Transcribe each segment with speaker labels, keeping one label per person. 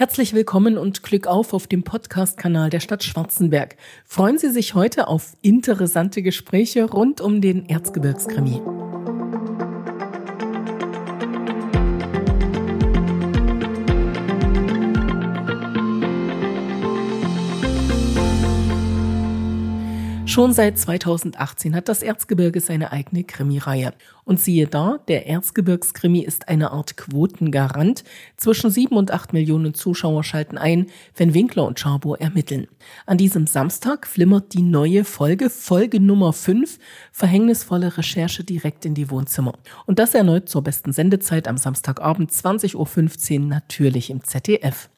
Speaker 1: Herzlich willkommen und Glück auf auf dem Podcast-Kanal der Stadt Schwarzenberg. Freuen Sie sich heute auf interessante Gespräche rund um den Erzgebirgskrimi. Schon seit 2018 hat das Erzgebirge seine eigene Krimireihe. Und siehe da, der Erzgebirgskrimi ist eine Art Quotengarant. Zwischen sieben und acht Millionen Zuschauer schalten ein, wenn Winkler und Scharbour ermitteln. An diesem Samstag flimmert die neue Folge, Folge Nummer 5, verhängnisvolle Recherche direkt in die Wohnzimmer. Und das erneut zur besten Sendezeit am Samstagabend 20.15 Uhr natürlich im ZDF.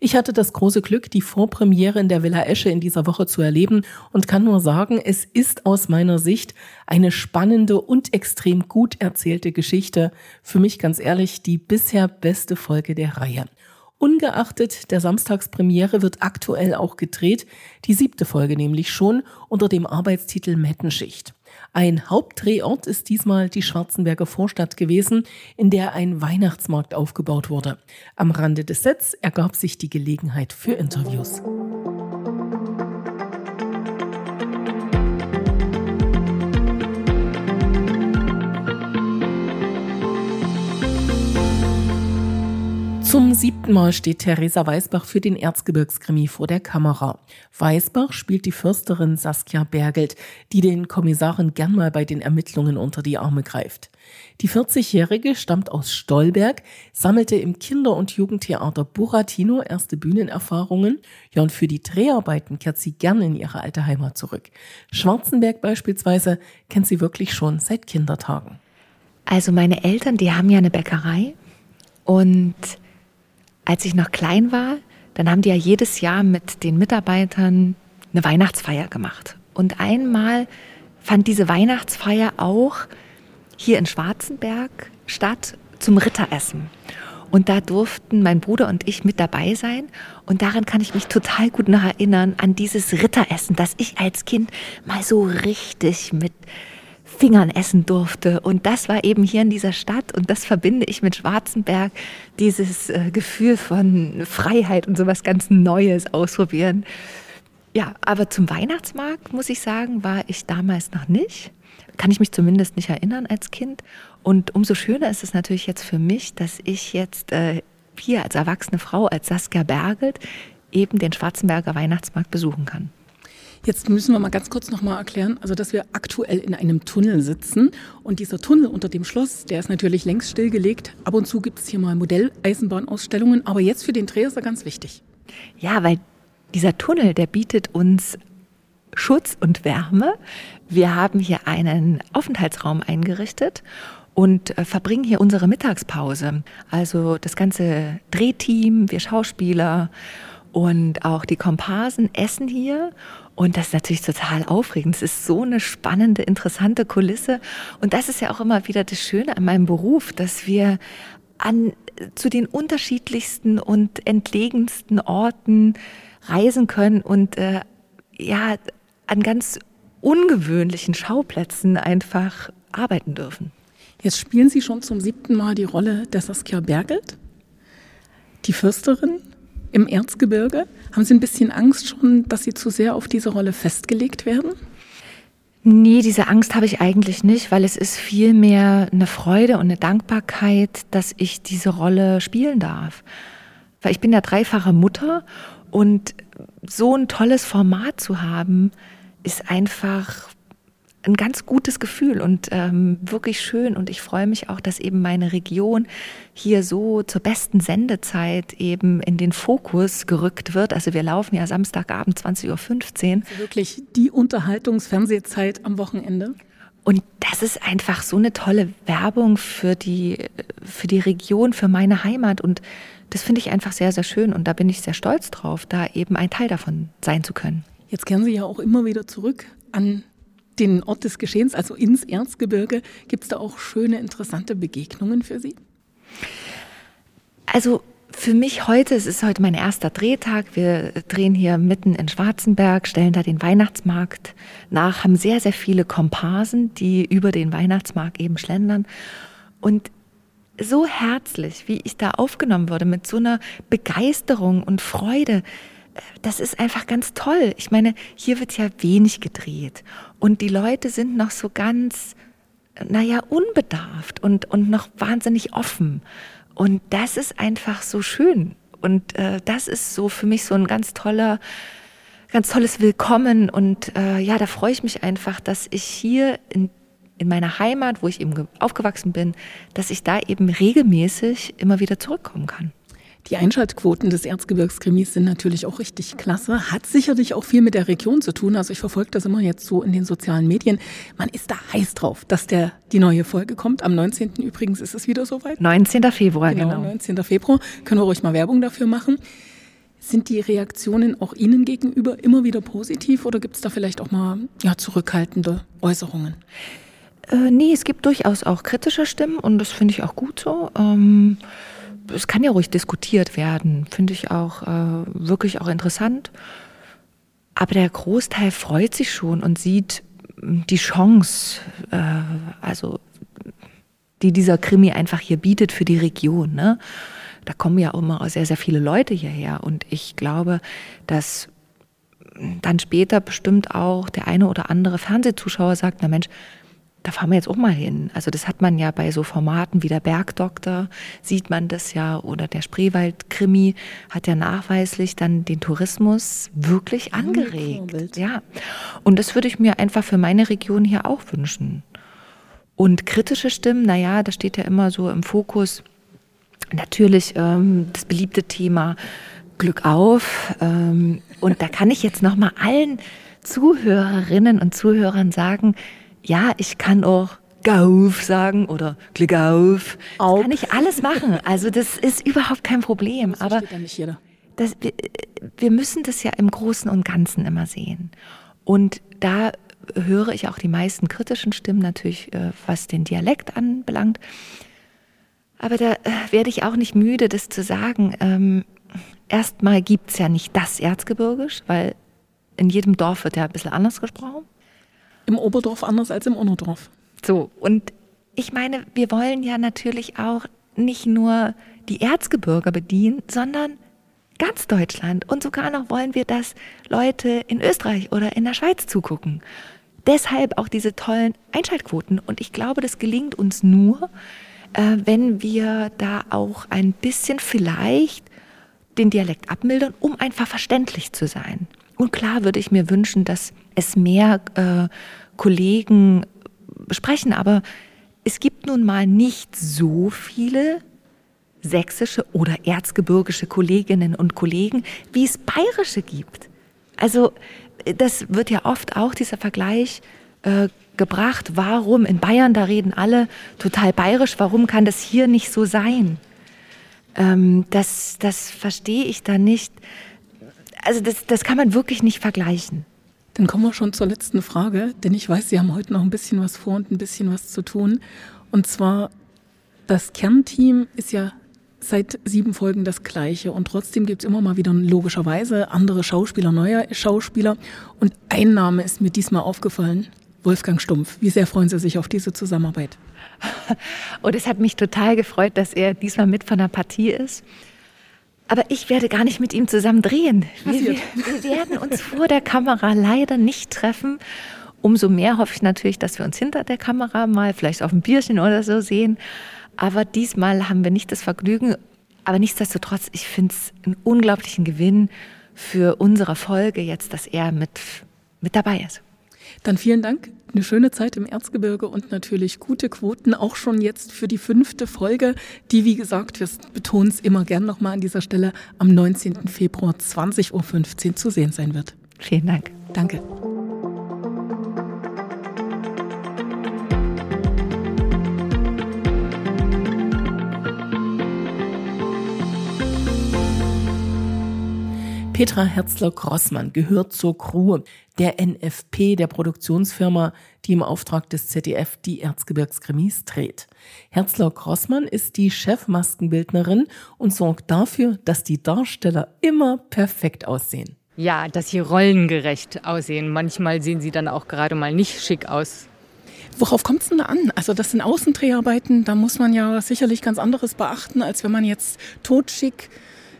Speaker 1: Ich hatte das große Glück, die Vorpremiere in der Villa Esche in dieser Woche zu erleben und kann nur sagen, es ist aus meiner Sicht eine spannende und extrem gut erzählte Geschichte. Für mich ganz ehrlich die bisher beste Folge der Reihe. Ungeachtet der Samstagspremiere wird aktuell auch gedreht, die siebte Folge nämlich schon unter dem Arbeitstitel Mettenschicht. Ein Hauptdrehort ist diesmal die Schwarzenberger Vorstadt gewesen, in der ein Weihnachtsmarkt aufgebaut wurde. Am Rande des Sets ergab sich die Gelegenheit für Interviews. Zum siebten Mal steht Theresa Weißbach für den Erzgebirgskrimi vor der Kamera. Weißbach spielt die Fürsterin Saskia Bergelt, die den Kommissaren gern mal bei den Ermittlungen unter die Arme greift. Die 40-Jährige stammt aus Stolberg, sammelte im Kinder- und Jugendtheater Buratino erste Bühnenerfahrungen. Ja, und für die Dreharbeiten kehrt sie gern in ihre alte Heimat zurück. Schwarzenberg beispielsweise kennt sie wirklich schon seit Kindertagen.
Speaker 2: Also meine Eltern, die haben ja eine Bäckerei und als ich noch klein war, dann haben die ja jedes Jahr mit den Mitarbeitern eine Weihnachtsfeier gemacht. Und einmal fand diese Weihnachtsfeier auch hier in Schwarzenberg statt zum Ritteressen. Und da durften mein Bruder und ich mit dabei sein. Und daran kann ich mich total gut noch erinnern, an dieses Ritteressen, das ich als Kind mal so richtig mit Fingern essen durfte. Und das war eben hier in dieser Stadt und das verbinde ich mit Schwarzenberg, dieses äh, Gefühl von Freiheit und sowas ganz Neues ausprobieren. Ja, aber zum Weihnachtsmarkt, muss ich sagen, war ich damals noch nicht. Kann ich mich zumindest nicht erinnern als Kind. Und umso schöner ist es natürlich jetzt für mich, dass ich jetzt äh, hier als erwachsene Frau, als Saskia Bergelt, eben den Schwarzenberger Weihnachtsmarkt besuchen kann.
Speaker 1: Jetzt müssen wir mal ganz kurz noch mal erklären, also dass wir aktuell in einem Tunnel sitzen und dieser Tunnel unter dem Schloss, der ist natürlich längst stillgelegt. Ab und zu gibt es hier mal Modelleisenbahnausstellungen, aber jetzt für den Dreh ist er ganz wichtig.
Speaker 2: Ja, weil dieser Tunnel, der bietet uns Schutz und Wärme. Wir haben hier einen Aufenthaltsraum eingerichtet und äh, verbringen hier unsere Mittagspause. Also das ganze Drehteam, wir Schauspieler und auch die Komparsen essen hier und das ist natürlich total aufregend. Es ist so eine spannende, interessante Kulisse. Und das ist ja auch immer wieder das Schöne an meinem Beruf, dass wir an, zu den unterschiedlichsten und entlegensten Orten reisen können und äh, ja, an ganz ungewöhnlichen Schauplätzen einfach arbeiten dürfen.
Speaker 1: Jetzt spielen Sie schon zum siebten Mal die Rolle der Saskia Bergelt, die Fürsterin im Erzgebirge. Haben Sie ein bisschen Angst schon, dass Sie zu sehr auf diese Rolle festgelegt werden?
Speaker 2: Nee, diese Angst habe ich eigentlich nicht, weil es ist vielmehr eine Freude und eine Dankbarkeit, dass ich diese Rolle spielen darf. Weil ich bin ja dreifache Mutter und so ein tolles Format zu haben, ist einfach ein ganz gutes Gefühl und ähm, wirklich schön. Und ich freue mich auch, dass eben meine Region hier so zur besten Sendezeit eben in den Fokus gerückt wird. Also wir laufen ja Samstagabend 20.15 Uhr. Also
Speaker 1: wirklich die Unterhaltungsfernsehzeit am Wochenende.
Speaker 2: Und das ist einfach so eine tolle Werbung für die, für die Region, für meine Heimat. Und das finde ich einfach sehr, sehr schön. Und da bin ich sehr stolz drauf, da eben ein Teil davon sein zu können.
Speaker 1: Jetzt kehren Sie ja auch immer wieder zurück an den Ort des Geschehens, also ins Erzgebirge. Gibt es da auch schöne, interessante Begegnungen für Sie?
Speaker 2: Also für mich heute, es ist heute mein erster Drehtag. Wir drehen hier mitten in Schwarzenberg, stellen da den Weihnachtsmarkt nach, haben sehr, sehr viele Komparsen, die über den Weihnachtsmarkt eben schlendern. Und so herzlich, wie ich da aufgenommen wurde, mit so einer Begeisterung und Freude. Das ist einfach ganz toll. Ich meine, hier wird ja wenig gedreht und die Leute sind noch so ganz, naja, unbedarft und, und noch wahnsinnig offen. Und das ist einfach so schön. Und äh, das ist so für mich so ein ganz toller, ganz tolles Willkommen. Und äh, ja, da freue ich mich einfach, dass ich hier in, in meiner Heimat, wo ich eben aufgewachsen bin, dass ich da eben regelmäßig immer wieder zurückkommen kann.
Speaker 3: Die Einschaltquoten des Erzgebirgskrimis sind natürlich auch richtig klasse. Hat sicherlich auch viel mit der Region zu tun. Also ich verfolge das immer jetzt so in den sozialen Medien. Man ist da heiß drauf, dass der, die neue Folge kommt. Am 19. übrigens ist es wieder soweit.
Speaker 2: 19. Februar,
Speaker 3: genau. genau. 19. Februar. Können wir ruhig mal Werbung dafür machen. Sind die Reaktionen auch Ihnen gegenüber immer wieder positiv oder gibt es da vielleicht auch mal ja, zurückhaltende Äußerungen?
Speaker 2: Äh, nee, es gibt durchaus auch kritische Stimmen und das finde ich auch gut so. Ähm es kann ja ruhig diskutiert werden, finde ich auch äh, wirklich auch interessant. Aber der Großteil freut sich schon und sieht hm, die Chance, äh, also die dieser Krimi einfach hier bietet für die Region. Ne? Da kommen ja auch immer sehr, sehr viele Leute hierher. Und ich glaube, dass dann später bestimmt auch der eine oder andere Fernsehzuschauer sagt, na Mensch, da fahren wir jetzt auch mal hin. Also das hat man ja bei so Formaten wie der Bergdoktor, sieht man das ja, oder der Spreewald-Krimi hat ja nachweislich dann den Tourismus wirklich angeregt. Ja. Und das würde ich mir einfach für meine Region hier auch wünschen. Und kritische Stimmen, naja, da steht ja immer so im Fokus natürlich ähm, das beliebte Thema Glück auf. Ähm, und da kann ich jetzt nochmal allen Zuhörerinnen und Zuhörern sagen, ja, ich kann auch Gauf sagen oder Glück auf. Das kann ich alles machen. Also das ist überhaupt kein Problem. Das Aber
Speaker 3: ja nicht jeder.
Speaker 2: Das, wir, wir müssen das ja im Großen und Ganzen immer sehen. Und da höre ich auch die meisten kritischen Stimmen natürlich, äh, was den Dialekt anbelangt. Aber da äh, werde ich auch nicht müde, das zu sagen. Ähm, erstmal gibt es ja nicht das Erzgebirgisch, weil in jedem Dorf wird ja ein bisschen anders gesprochen
Speaker 3: im Oberdorf anders als im Unterdorf.
Speaker 2: So, und ich meine, wir wollen ja natürlich auch nicht nur die Erzgebirge bedienen, sondern ganz Deutschland. Und sogar noch wollen wir, dass Leute in Österreich oder in der Schweiz zugucken. Deshalb auch diese tollen Einschaltquoten. Und ich glaube, das gelingt uns nur, äh, wenn wir da auch ein bisschen vielleicht den Dialekt abmildern, um einfach verständlich zu sein. Und klar würde ich mir wünschen, dass es mehr äh, Kollegen sprechen, aber es gibt nun mal nicht so viele sächsische oder erzgebirgische Kolleginnen und Kollegen, wie es bayerische gibt. Also das wird ja oft auch dieser Vergleich äh, gebracht, warum in Bayern, da reden alle total bayerisch, warum kann das hier nicht so sein? Ähm, das, das verstehe ich da nicht also das, das kann man wirklich nicht vergleichen.
Speaker 3: Dann kommen wir schon zur letzten Frage, denn ich weiß, Sie haben heute noch ein bisschen was vor und ein bisschen was zu tun. Und zwar, das Kernteam ist ja seit sieben Folgen das gleiche und trotzdem gibt es immer mal wieder logischerweise andere Schauspieler, neue Schauspieler. Und ein Name ist mir diesmal aufgefallen, Wolfgang Stumpf. Wie sehr freuen Sie sich auf diese Zusammenarbeit?
Speaker 2: Und es hat mich total gefreut, dass er diesmal mit von der Partie ist. Aber ich werde gar nicht mit ihm zusammen drehen. Wir, wir, wir, werden uns vor der Kamera leider nicht treffen. Umso mehr hoffe ich natürlich, dass wir uns hinter der Kamera mal vielleicht auf ein Bierchen oder so sehen. Aber diesmal haben wir nicht das Vergnügen. Aber nichtsdestotrotz, ich finde es einen unglaublichen Gewinn für unsere Folge jetzt, dass er mit, mit dabei ist.
Speaker 3: Dann vielen Dank. Eine schöne Zeit im Erzgebirge und natürlich gute Quoten, auch schon jetzt für die fünfte Folge, die, wie gesagt, wir betonen es immer gern nochmal an dieser Stelle, am 19. Februar 20.15 Uhr zu sehen sein wird.
Speaker 2: Vielen Dank.
Speaker 3: Danke. Petra Herzler-Grossmann gehört zur Crew der NFP, der Produktionsfirma, die im Auftrag des ZDF die Erzgebirgskrimis dreht. Herzler-Grossmann ist die Chefmaskenbildnerin und sorgt dafür, dass die Darsteller immer perfekt aussehen.
Speaker 4: Ja, dass sie rollengerecht aussehen. Manchmal sehen sie dann auch gerade mal nicht schick aus.
Speaker 3: Worauf kommt es denn da an? Also das sind Außendreharbeiten, da muss man ja sicherlich ganz anderes beachten, als wenn man jetzt totschick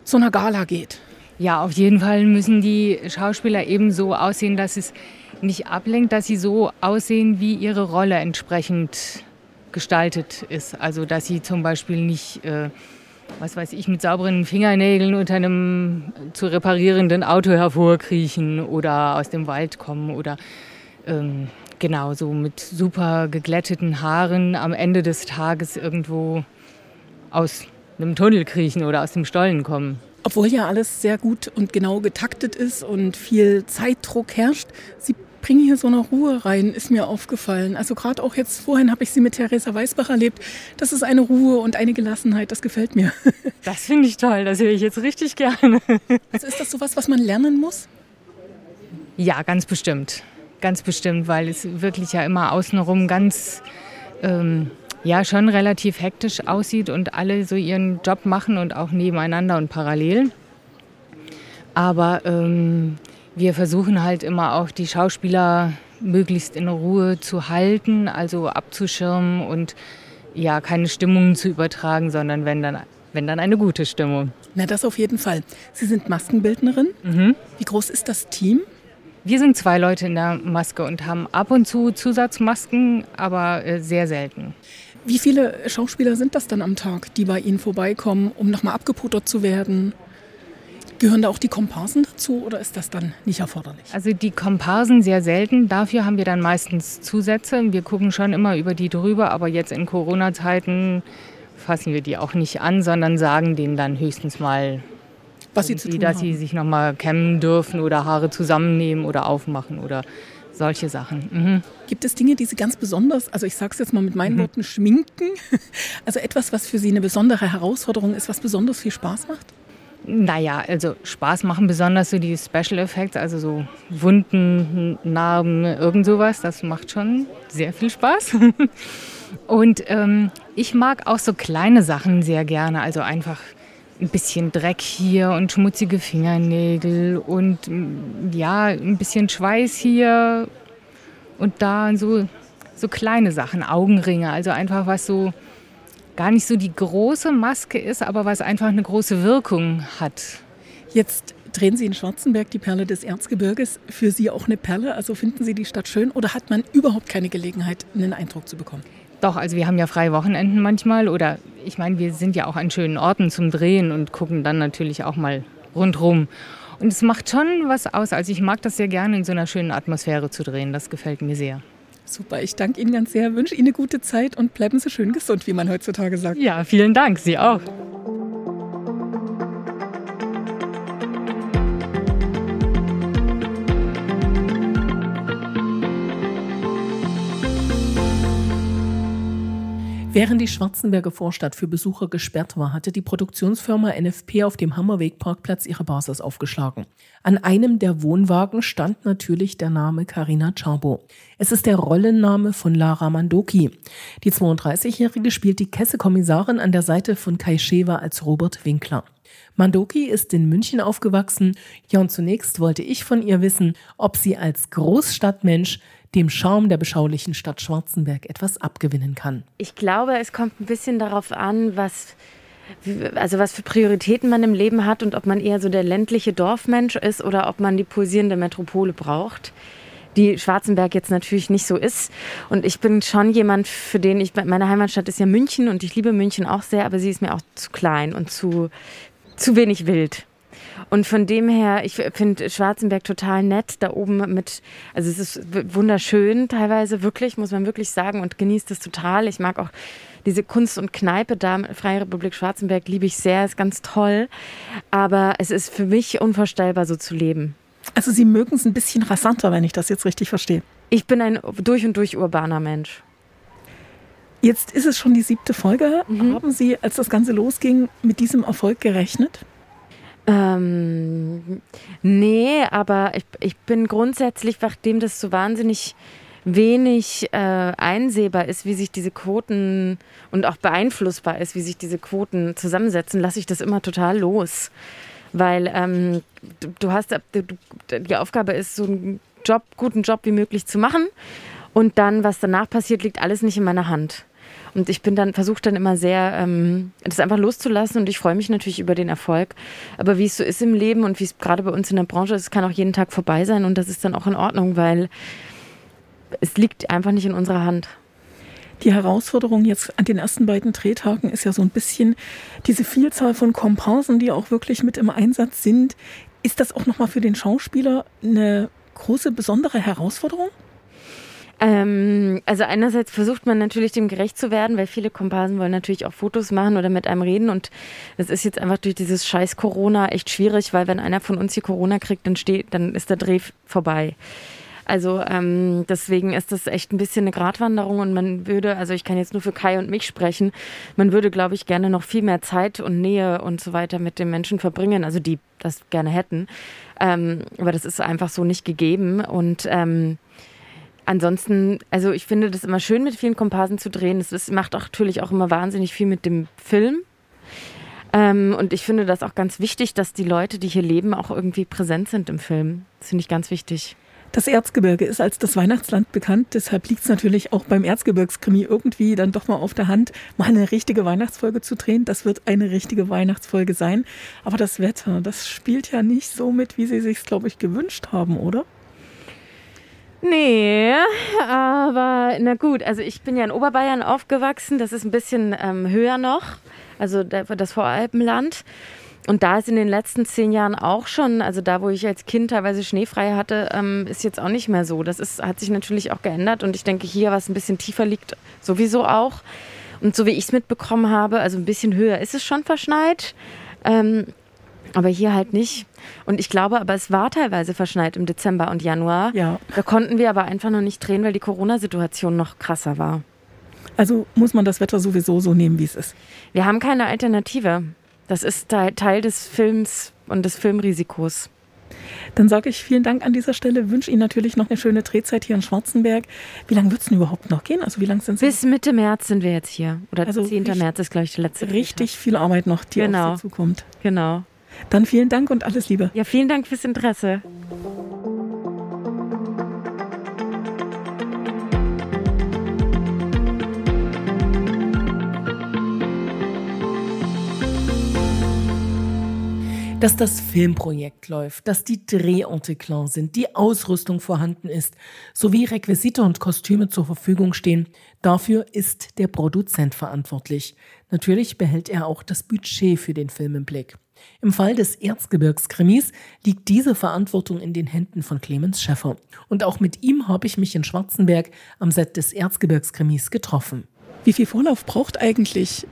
Speaker 3: zu einer Gala geht.
Speaker 4: Ja, auf jeden Fall müssen die Schauspieler eben so aussehen, dass es nicht ablenkt, dass sie so aussehen, wie ihre Rolle entsprechend gestaltet ist. Also dass sie zum Beispiel nicht, äh, was weiß ich, mit sauberen Fingernägeln unter einem zu reparierenden Auto hervorkriechen oder aus dem Wald kommen oder ähm, genau so mit super geglätteten Haaren am Ende des Tages irgendwo aus einem Tunnel kriechen oder aus dem Stollen kommen.
Speaker 3: Obwohl ja alles sehr gut und genau getaktet ist und viel Zeitdruck herrscht, Sie bringen hier so eine Ruhe rein, ist mir aufgefallen. Also gerade auch jetzt vorhin habe ich sie mit Theresa Weißbach erlebt. Das ist eine Ruhe und eine Gelassenheit, das gefällt mir.
Speaker 4: Das finde ich toll, das höre ich jetzt richtig gerne.
Speaker 3: Also ist das sowas, was man lernen muss?
Speaker 4: Ja, ganz bestimmt. Ganz bestimmt, weil es wirklich ja immer außenrum ganz, ähm, ja, schon relativ hektisch aussieht und alle so ihren Job machen und auch nebeneinander und parallel. Aber ähm, wir versuchen halt immer auch die Schauspieler möglichst in Ruhe zu halten, also abzuschirmen und ja, keine Stimmungen zu übertragen, sondern wenn dann, wenn dann eine gute Stimmung.
Speaker 3: Na, das auf jeden Fall. Sie sind Maskenbildnerin. Mhm. Wie groß ist das Team?
Speaker 4: Wir sind zwei Leute in der Maske und haben ab und zu Zusatzmasken, aber äh, sehr selten.
Speaker 3: Wie viele Schauspieler sind das dann am Tag, die bei Ihnen vorbeikommen, um nochmal abgeputtert zu werden? Gehören da auch die Komparsen dazu oder ist das dann nicht erforderlich?
Speaker 4: Also die Komparsen sehr selten. Dafür haben wir dann meistens Zusätze. Wir gucken schon immer über die drüber, aber jetzt in Corona-Zeiten fassen wir die auch nicht an, sondern sagen denen dann höchstens mal,
Speaker 3: was sie zu tun
Speaker 4: dass
Speaker 3: haben.
Speaker 4: sie sich nochmal kämmen dürfen oder Haare zusammennehmen oder aufmachen oder solche Sachen. Mhm.
Speaker 3: Gibt es Dinge, die Sie ganz besonders, also ich sage es jetzt mal mit meinen mhm. Worten, schminken? Also etwas, was für Sie eine besondere Herausforderung ist, was besonders viel Spaß macht?
Speaker 4: Naja, also Spaß machen besonders so die Special Effects, also so Wunden, Narben, irgend sowas. Das macht schon sehr viel Spaß. Und ähm, ich mag auch so kleine Sachen sehr gerne, also einfach ein bisschen Dreck hier und schmutzige Fingernägel und ja, ein bisschen Schweiß hier und da und so, so kleine Sachen, Augenringe, also einfach was so gar nicht so die große Maske ist, aber was einfach eine große Wirkung hat.
Speaker 3: Jetzt drehen Sie in Schwarzenberg die Perle des Erzgebirges. Für Sie auch eine Perle? Also finden Sie die Stadt schön oder hat man überhaupt keine Gelegenheit, einen Eindruck zu bekommen?
Speaker 4: Doch, also wir haben ja freie Wochenenden manchmal oder ich meine, wir sind ja auch an schönen Orten zum Drehen und gucken dann natürlich auch mal rundherum. Und es macht schon was aus. Also ich mag das sehr gerne, in so einer schönen Atmosphäre zu drehen. Das gefällt mir sehr.
Speaker 3: Super, ich danke Ihnen ganz sehr, wünsche Ihnen eine gute Zeit und bleiben Sie schön gesund, wie man heutzutage sagt.
Speaker 4: Ja, vielen Dank, Sie auch.
Speaker 1: Während die Schwarzenberger Vorstadt für Besucher gesperrt war, hatte die Produktionsfirma NFP auf dem Hammerweg-Parkplatz ihre Basis aufgeschlagen. An einem der Wohnwagen stand natürlich der Name Karina Czarbo. Es ist der Rollenname von Lara Mandoki. Die 32-Jährige spielt die Kesse-Kommissarin an der Seite von Kai Schewer als Robert Winkler. Mandoki ist in München aufgewachsen. Ja, und zunächst wollte ich von ihr wissen, ob sie als Großstadtmensch dem Charme der beschaulichen Stadt Schwarzenberg etwas abgewinnen kann.
Speaker 5: Ich glaube, es kommt ein bisschen darauf an, was also was für Prioritäten man im Leben hat und ob man eher so der ländliche Dorfmensch ist oder ob man die pulsierende Metropole braucht die Schwarzenberg jetzt natürlich nicht so ist. Und ich bin schon jemand, für den ich, meine Heimatstadt ist ja München und ich liebe München auch sehr, aber sie ist mir auch zu klein und zu, zu wenig wild. Und von dem her, ich finde Schwarzenberg total nett da oben mit, also es ist wunderschön teilweise, wirklich, muss man wirklich sagen und genießt es total. Ich mag auch diese Kunst und Kneipe da, Freie Republik Schwarzenberg, liebe ich sehr, ist ganz toll. Aber es ist für mich unvorstellbar, so zu leben.
Speaker 3: Also Sie mögen es ein bisschen rasanter, wenn ich das jetzt richtig verstehe.
Speaker 5: Ich bin ein durch und durch urbaner Mensch.
Speaker 3: Jetzt ist es schon die siebte Folge. Mhm. Haben Sie, als das Ganze losging, mit diesem Erfolg gerechnet?
Speaker 5: Ähm, nee, aber ich, ich bin grundsätzlich, nachdem das so wahnsinnig wenig äh, einsehbar ist, wie sich diese Quoten und auch beeinflussbar ist, wie sich diese Quoten zusammensetzen, lasse ich das immer total los. Weil ähm, du, du hast, du, die Aufgabe ist, so einen Job, guten Job wie möglich zu machen Und dann, was danach passiert, liegt alles nicht in meiner Hand. Und ich bin dann, versuche dann immer sehr, ähm, das einfach loszulassen und ich freue mich natürlich über den Erfolg. Aber wie es so ist im Leben und wie es gerade bei uns in der Branche ist, kann auch jeden Tag vorbei sein und das ist dann auch in Ordnung, weil es liegt einfach nicht in unserer Hand.
Speaker 3: Die Herausforderung jetzt an den ersten beiden Drehtagen ist ja so ein bisschen diese Vielzahl von Komparsen, die auch wirklich mit im Einsatz sind. Ist das auch nochmal für den Schauspieler eine große, besondere Herausforderung?
Speaker 5: Ähm, also einerseits versucht man natürlich dem gerecht zu werden, weil viele Komparsen wollen natürlich auch Fotos machen oder mit einem reden und das ist jetzt einfach durch dieses scheiß Corona echt schwierig, weil wenn einer von uns hier Corona kriegt, dann steht, dann ist der Dreh vorbei. Also ähm, deswegen ist das echt ein bisschen eine Gratwanderung und man würde, also ich kann jetzt nur für Kai und mich sprechen, man würde, glaube ich, gerne noch viel mehr Zeit und Nähe und so weiter mit den Menschen verbringen, also die das gerne hätten. Ähm, aber das ist einfach so nicht gegeben und ähm, ansonsten, also ich finde das immer schön, mit vielen Komparsen zu drehen. Es macht auch natürlich auch immer wahnsinnig viel mit dem Film. Ähm, und ich finde das auch ganz wichtig, dass die Leute, die hier leben, auch irgendwie präsent sind im Film. Das finde ich ganz wichtig.
Speaker 3: Das Erzgebirge ist als das Weihnachtsland bekannt, deshalb liegt es natürlich auch beim Erzgebirgskrimi irgendwie dann doch mal auf der Hand, mal eine richtige Weihnachtsfolge zu drehen. Das wird eine richtige Weihnachtsfolge sein. Aber das Wetter, das spielt ja nicht so mit, wie Sie sich glaube ich, gewünscht haben, oder?
Speaker 5: Nee, aber na gut, also ich bin ja in Oberbayern aufgewachsen, das ist ein bisschen ähm, höher noch, also das Voralpenland. Und da ist in den letzten zehn Jahren auch schon, also da, wo ich als Kind teilweise schneefrei hatte, ähm, ist jetzt auch nicht mehr so. Das ist, hat sich natürlich auch geändert und ich denke hier, was ein bisschen tiefer liegt, sowieso auch. Und so wie ich es mitbekommen habe, also ein bisschen höher ist es schon verschneit. Ähm, aber hier halt nicht. Und ich glaube, aber es war teilweise verschneit im Dezember und Januar.
Speaker 3: Ja.
Speaker 5: Da konnten wir aber einfach noch nicht drehen, weil die Corona-Situation noch krasser war.
Speaker 3: Also muss man das Wetter sowieso so nehmen, wie es ist.
Speaker 5: Wir haben keine Alternative. Das ist Teil des Films und des Filmrisikos.
Speaker 3: Dann sage ich vielen Dank an dieser Stelle, wünsche Ihnen natürlich noch eine schöne Drehzeit hier in Schwarzenberg. Wie lange wird es denn überhaupt noch gehen? Also wie lange sind
Speaker 5: Sie? Bis Mitte März sind wir jetzt hier. Oder also 10. März ist, glaube ich, der letzte.
Speaker 3: Richtig Tag. viel Arbeit noch, die genau. auf Sie zukommt.
Speaker 5: Genau.
Speaker 3: Dann vielen Dank und alles Liebe.
Speaker 5: Ja, vielen Dank fürs Interesse.
Speaker 1: dass das Filmprojekt läuft, dass die Drehorte klar sind, die Ausrüstung vorhanden ist, sowie Requisite und Kostüme zur Verfügung stehen. Dafür ist der Produzent verantwortlich. Natürlich behält er auch das Budget für den Film im Blick. Im Fall des Erzgebirgskrimis liegt diese Verantwortung in den Händen von Clemens Schäffer. Und auch mit ihm habe ich mich in Schwarzenberg am Set des Erzgebirgskrimis getroffen.
Speaker 3: Wie viel Vorlauf braucht eigentlich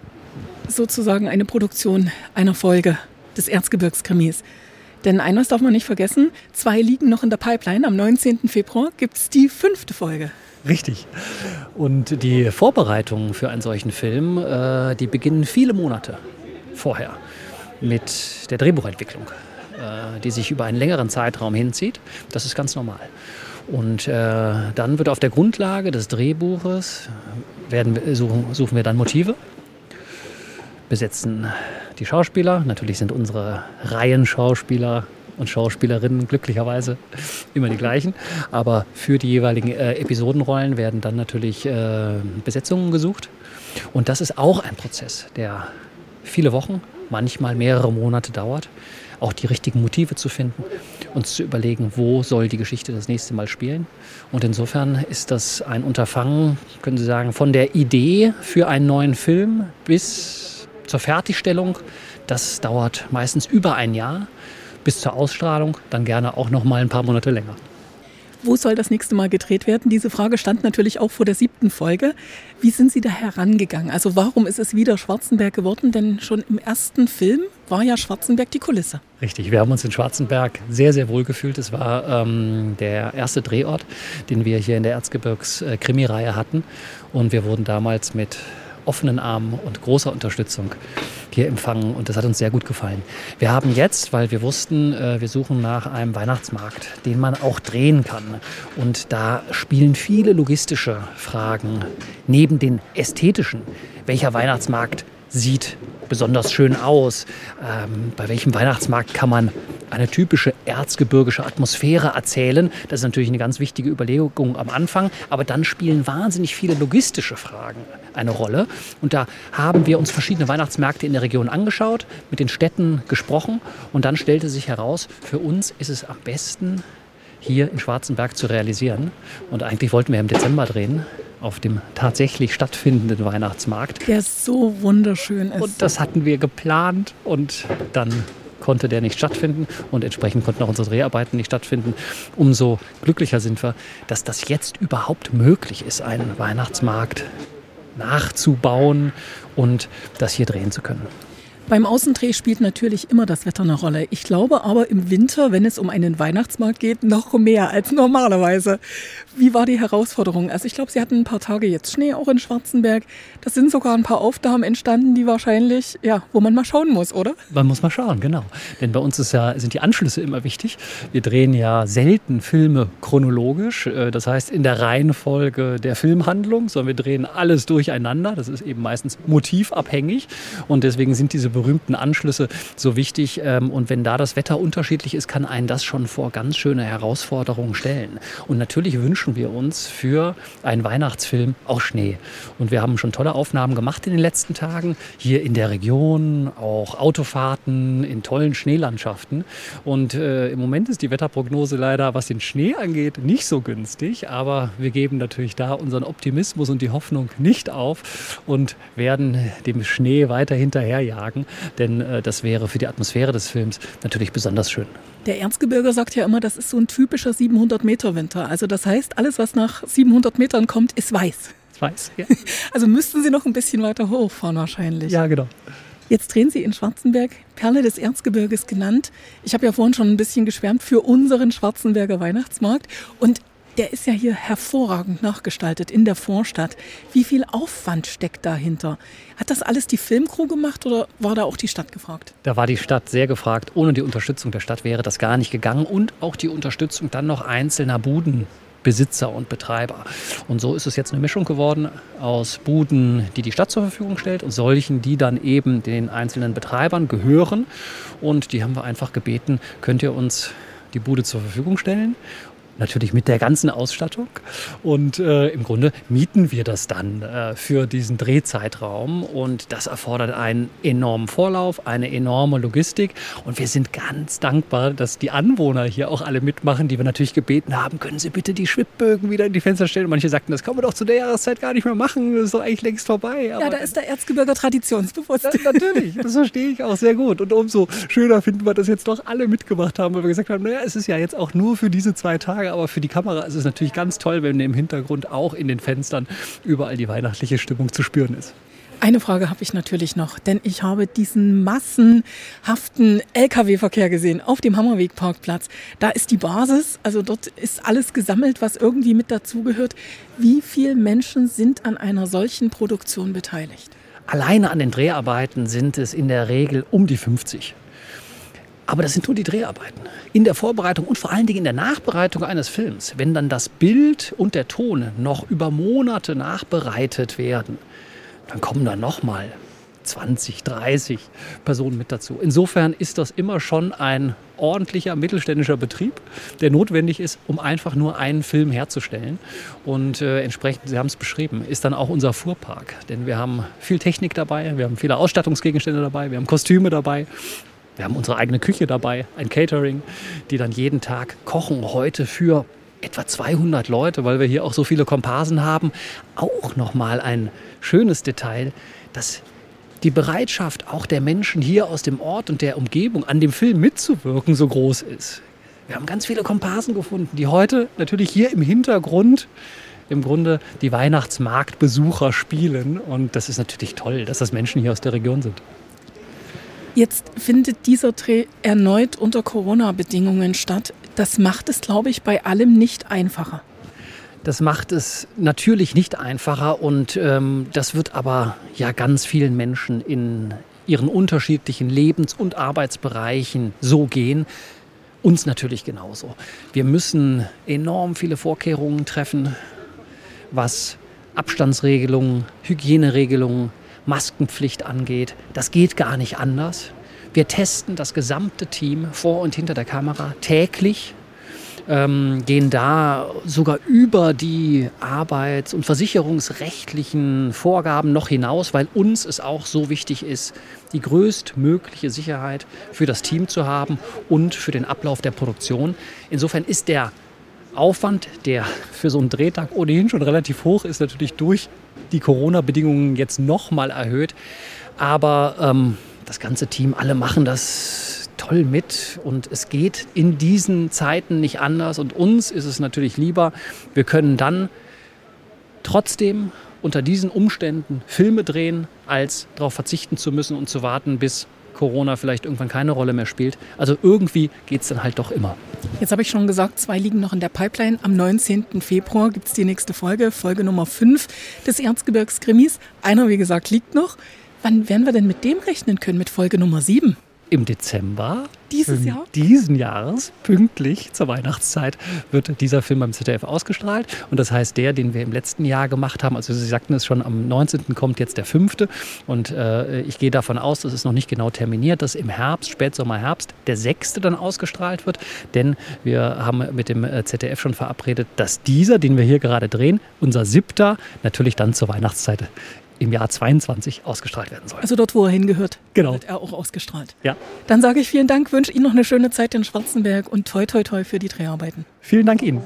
Speaker 3: sozusagen eine Produktion einer Folge des Erzgebirgskrimis? Denn eines darf man nicht vergessen, zwei liegen noch in der Pipeline. Am 19. Februar gibt es die fünfte Folge.
Speaker 6: Richtig. Und die Vorbereitungen für einen solchen Film, äh, die beginnen viele Monate vorher mit der Drehbuchentwicklung, äh, die sich über einen längeren Zeitraum hinzieht. Das ist ganz normal. Und äh, dann wird auf der Grundlage des Drehbuches werden, suchen, suchen wir dann Motive, besetzen die Schauspieler. Natürlich sind unsere Reihenschauspieler und Schauspielerinnen glücklicherweise immer die gleichen. Aber für die jeweiligen äh, Episodenrollen werden dann natürlich äh, Besetzungen gesucht. Und das ist auch ein Prozess, der viele Wochen, manchmal mehrere Monate dauert, auch die richtigen Motive zu finden und zu überlegen, wo soll die Geschichte das nächste Mal spielen. Und insofern ist das ein Unterfangen, können Sie sagen, von der Idee für einen neuen Film bis zur Fertigstellung. Das dauert meistens über ein Jahr bis zur Ausstrahlung, dann gerne auch noch mal ein paar Monate länger.
Speaker 3: Wo soll das nächste Mal gedreht werden? Diese Frage stand natürlich auch vor der siebten Folge. Wie sind Sie da herangegangen? Also warum ist es wieder Schwarzenberg geworden? Denn schon im ersten Film war ja Schwarzenberg die Kulisse.
Speaker 6: Richtig, wir haben uns in Schwarzenberg sehr, sehr wohl gefühlt. Es war ähm, der erste Drehort, den wir hier in der Erzgebirgs-Krimireihe äh, hatten. Und wir wurden damals mit offenen Armen und großer Unterstützung hier empfangen und das hat uns sehr gut gefallen. Wir haben jetzt, weil wir wussten, äh, wir suchen nach einem Weihnachtsmarkt, den man auch drehen kann und da spielen viele logistische Fragen neben den ästhetischen. Welcher Weihnachtsmarkt sieht besonders schön aus? Ähm, bei welchem Weihnachtsmarkt kann man eine typische erzgebirgische Atmosphäre erzählen. Das ist natürlich eine ganz wichtige Überlegung am Anfang. Aber dann spielen wahnsinnig viele logistische Fragen eine Rolle. Und da haben wir uns verschiedene Weihnachtsmärkte in der Region angeschaut, mit den Städten gesprochen. Und dann stellte sich heraus, für uns ist es am besten, hier in Schwarzenberg zu realisieren. Und eigentlich wollten wir im Dezember drehen auf dem tatsächlich stattfindenden Weihnachtsmarkt.
Speaker 3: Der so wunderschön ist.
Speaker 6: Und das hatten wir geplant und dann konnte der nicht stattfinden und entsprechend konnten auch unsere Dreharbeiten nicht stattfinden. Umso glücklicher sind wir, dass das jetzt überhaupt möglich ist, einen Weihnachtsmarkt nachzubauen und das hier drehen zu können.
Speaker 3: Beim Außendreh spielt natürlich immer das Wetter eine Rolle. Ich glaube aber im Winter, wenn es um einen Weihnachtsmarkt geht, noch mehr als normalerweise. Wie war die Herausforderung? Also ich glaube, Sie hatten ein paar Tage jetzt Schnee auch in Schwarzenberg. Das sind sogar ein paar Aufnahmen entstanden, die wahrscheinlich, ja, wo man mal schauen muss, oder?
Speaker 6: Man muss mal schauen, genau. Denn bei uns ja, sind die Anschlüsse immer wichtig. Wir drehen ja selten Filme chronologisch, äh, das heißt in der Reihenfolge der Filmhandlung, sondern wir drehen alles durcheinander. Das ist eben meistens motivabhängig und deswegen sind diese berühmten Anschlüsse so wichtig. Ähm, und wenn da das Wetter unterschiedlich ist, kann einen das schon vor ganz schöne Herausforderungen stellen. Und natürlich wünschen wir uns für einen Weihnachtsfilm auch Schnee. Und wir haben schon tolle Aufnahmen gemacht in den letzten Tagen, hier in der Region, auch Autofahrten in tollen Schneelandschaften. Und äh, im Moment ist die Wetterprognose leider, was den Schnee angeht, nicht so günstig. Aber wir geben natürlich da unseren Optimismus und die Hoffnung nicht auf und werden dem Schnee weiter hinterherjagen. Denn äh, das wäre für die Atmosphäre des Films natürlich besonders schön.
Speaker 3: Der Erzgebirger sagt ja immer, das ist so ein typischer 700 Meter Winter. Also das heißt, alles, was nach 700 Metern kommt, ist weiß.
Speaker 6: Weiß, ja.
Speaker 3: Also müssten Sie noch ein bisschen weiter hochfahren wahrscheinlich.
Speaker 6: Ja, genau.
Speaker 3: Jetzt drehen Sie in Schwarzenberg, Perle des Erzgebirges genannt. Ich habe ja vorhin schon ein bisschen geschwärmt für unseren Schwarzenberger Weihnachtsmarkt. Und der ist ja hier hervorragend nachgestaltet in der Vorstadt. Wie viel Aufwand steckt dahinter? Hat das alles die Filmcrew gemacht oder war da auch die Stadt gefragt?
Speaker 6: Da war die Stadt sehr gefragt. Ohne die Unterstützung der Stadt wäre das gar nicht gegangen und auch die Unterstützung dann noch einzelner Buden. Besitzer und Betreiber. Und so ist es jetzt eine Mischung geworden aus Buden, die die Stadt zur Verfügung stellt und solchen, die dann eben den einzelnen Betreibern gehören. Und die haben wir einfach gebeten, könnt ihr uns die Bude zur Verfügung stellen natürlich mit der ganzen Ausstattung. Und äh, im Grunde mieten wir das dann äh, für diesen Drehzeitraum. Und das erfordert einen enormen Vorlauf, eine enorme Logistik. Und wir sind ganz dankbar, dass die Anwohner hier auch alle mitmachen, die wir natürlich gebeten haben, können Sie bitte die Schwibbögen wieder in die Fenster stellen. Und manche sagten, das können wir doch zu der Jahreszeit gar nicht mehr machen. Das ist doch eigentlich längst vorbei.
Speaker 3: Aber ja, da ist der Erzgebirger traditionsbewusst.
Speaker 6: Ja, natürlich, das verstehe ich auch sehr gut. Und umso schöner finden wir, dass jetzt doch alle mitgemacht haben, weil wir gesagt haben, naja, es ist ja jetzt auch nur für diese zwei Tage Tage, aber für die Kamera ist es natürlich ganz toll, wenn im Hintergrund auch in den Fenstern überall die weihnachtliche Stimmung zu spüren ist.
Speaker 3: Eine Frage habe ich natürlich noch, denn ich habe diesen massenhaften Lkw-Verkehr gesehen auf dem Hammerweg-Parkplatz. Da ist die Basis, also dort ist alles gesammelt, was irgendwie mit dazugehört. Wie viele Menschen sind an einer solchen Produktion beteiligt?
Speaker 6: Alleine an den Dreharbeiten sind es in der Regel um die 50. Aber das sind nur die Dreharbeiten. In der Vorbereitung und vor allen Dingen in der Nachbereitung eines Films, wenn dann das Bild und der Ton noch über Monate nachbereitet werden, dann kommen da nochmal 20, 30 Personen mit dazu. Insofern ist das immer schon ein ordentlicher mittelständischer Betrieb, der notwendig ist, um einfach nur einen Film herzustellen. Und äh, entsprechend, Sie haben es beschrieben, ist dann auch unser Fuhrpark. Denn wir haben viel Technik dabei, wir haben viele Ausstattungsgegenstände dabei, wir haben Kostüme dabei. Wir haben unsere eigene Küche dabei, ein Catering, die dann jeden Tag kochen. Heute für etwa 200 Leute, weil wir hier auch so viele Komparsen haben. Auch nochmal ein schönes Detail, dass die Bereitschaft auch der Menschen hier aus dem Ort und der Umgebung an dem Film mitzuwirken so groß ist. Wir haben ganz viele Komparsen gefunden, die heute natürlich hier im Hintergrund im Grunde die Weihnachtsmarktbesucher spielen. Und das ist natürlich toll, dass das Menschen hier aus der Region sind.
Speaker 3: Jetzt findet dieser Dreh erneut unter Corona-Bedingungen statt. Das macht es, glaube ich, bei allem nicht einfacher.
Speaker 6: Das macht es natürlich nicht einfacher und ähm, das wird aber ja ganz vielen Menschen in ihren unterschiedlichen Lebens- und Arbeitsbereichen so gehen. Uns natürlich genauso. Wir müssen enorm viele Vorkehrungen treffen, was Abstandsregelungen, Hygieneregelungen, Maskenpflicht angeht. Das geht gar nicht anders. Wir testen das gesamte Team vor und hinter der Kamera täglich ähm, gehen da sogar über die arbeits- und versicherungsrechtlichen Vorgaben noch hinaus, weil uns es auch so wichtig ist, die größtmögliche Sicherheit für das Team zu haben und für den Ablauf der Produktion. Insofern ist der Aufwand, der für so einen Drehtag ohnehin schon relativ hoch ist, natürlich durch die Corona-Bedingungen jetzt nochmal erhöht. Aber ähm, das ganze Team, alle machen das toll mit und es geht in diesen Zeiten nicht anders und uns ist es natürlich lieber, wir können dann trotzdem unter diesen Umständen Filme drehen, als darauf verzichten zu müssen und zu warten, bis Corona vielleicht irgendwann keine Rolle mehr spielt. Also irgendwie geht es dann halt doch immer.
Speaker 3: Jetzt habe ich schon gesagt, zwei liegen noch in der Pipeline. Am 19. Februar gibt es die nächste Folge, Folge Nummer 5 des Erzgebirgskrimis. Einer, wie gesagt, liegt noch. Wann werden wir denn mit dem rechnen können, mit Folge Nummer 7?
Speaker 6: Im Dezember
Speaker 3: dieses Jahr?
Speaker 6: diesen Jahres, pünktlich zur Weihnachtszeit, wird dieser Film beim ZDF ausgestrahlt. Und das heißt, der, den wir im letzten Jahr gemacht haben, also Sie sagten es schon, am 19. kommt jetzt der fünfte. Und äh, ich gehe davon aus, das ist noch nicht genau terminiert, dass im Herbst, Spätsommer, Herbst, der sechste dann ausgestrahlt wird. Denn wir haben mit dem äh, ZDF schon verabredet, dass dieser, den wir hier gerade drehen, unser siebter, natürlich dann zur Weihnachtszeit im Jahr 22 ausgestrahlt werden soll.
Speaker 3: Also dort, wo er hingehört,
Speaker 6: genau.
Speaker 3: wird er auch ausgestrahlt.
Speaker 6: Ja.
Speaker 3: Dann sage ich vielen Dank, wünsche Ihnen noch eine schöne Zeit in Schwarzenberg und toi toi toi für die Dreharbeiten.
Speaker 6: Vielen Dank Ihnen.